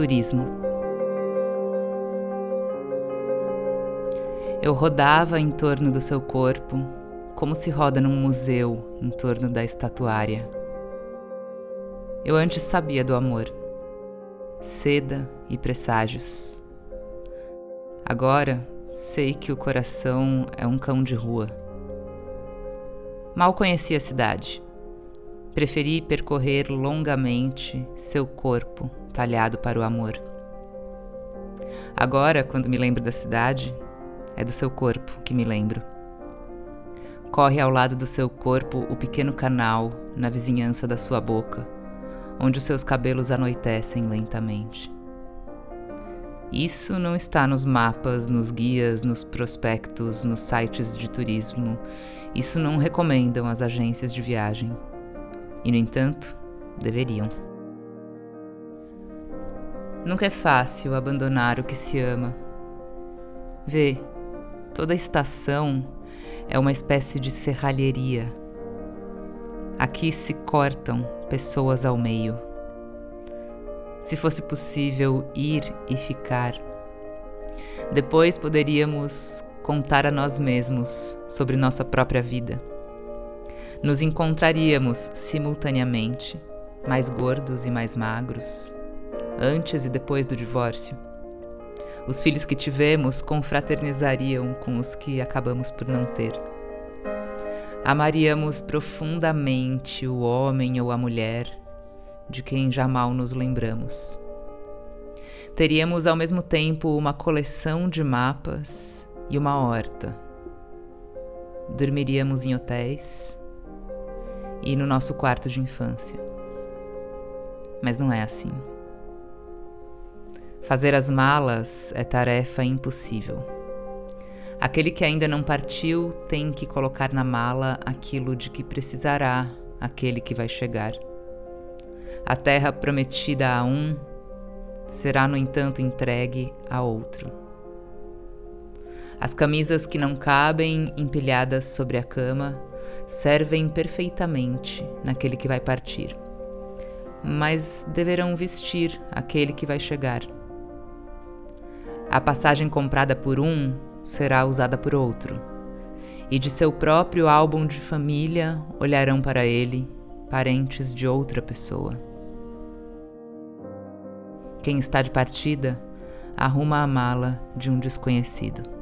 Turismo. Eu rodava em torno do seu corpo, como se roda num museu em torno da estatuária. Eu antes sabia do amor, seda e presságios. Agora sei que o coração é um cão de rua. Mal conheci a cidade. Preferi percorrer longamente seu corpo talhado para o amor. Agora, quando me lembro da cidade, é do seu corpo que me lembro. Corre ao lado do seu corpo o pequeno canal na vizinhança da sua boca, onde os seus cabelos anoitecem lentamente. Isso não está nos mapas, nos guias, nos prospectos, nos sites de turismo. Isso não recomendam as agências de viagem. E, no entanto, deveriam. Nunca é fácil abandonar o que se ama. Vê, toda estação é uma espécie de serralheria. Aqui se cortam pessoas ao meio. Se fosse possível ir e ficar, depois poderíamos contar a nós mesmos sobre nossa própria vida. Nos encontraríamos simultaneamente, mais gordos e mais magros, antes e depois do divórcio. Os filhos que tivemos confraternizariam com os que acabamos por não ter. Amaríamos profundamente o homem ou a mulher de quem já mal nos lembramos. Teríamos ao mesmo tempo uma coleção de mapas e uma horta. Dormiríamos em hotéis e no nosso quarto de infância. Mas não é assim. Fazer as malas é tarefa impossível. Aquele que ainda não partiu tem que colocar na mala aquilo de que precisará aquele que vai chegar. A terra prometida a um será, no entanto, entregue a outro. As camisas que não cabem empilhadas sobre a cama servem perfeitamente naquele que vai partir, mas deverão vestir aquele que vai chegar. A passagem comprada por um será usada por outro, e de seu próprio álbum de família olharão para ele parentes de outra pessoa. Quem está de partida arruma a mala de um desconhecido.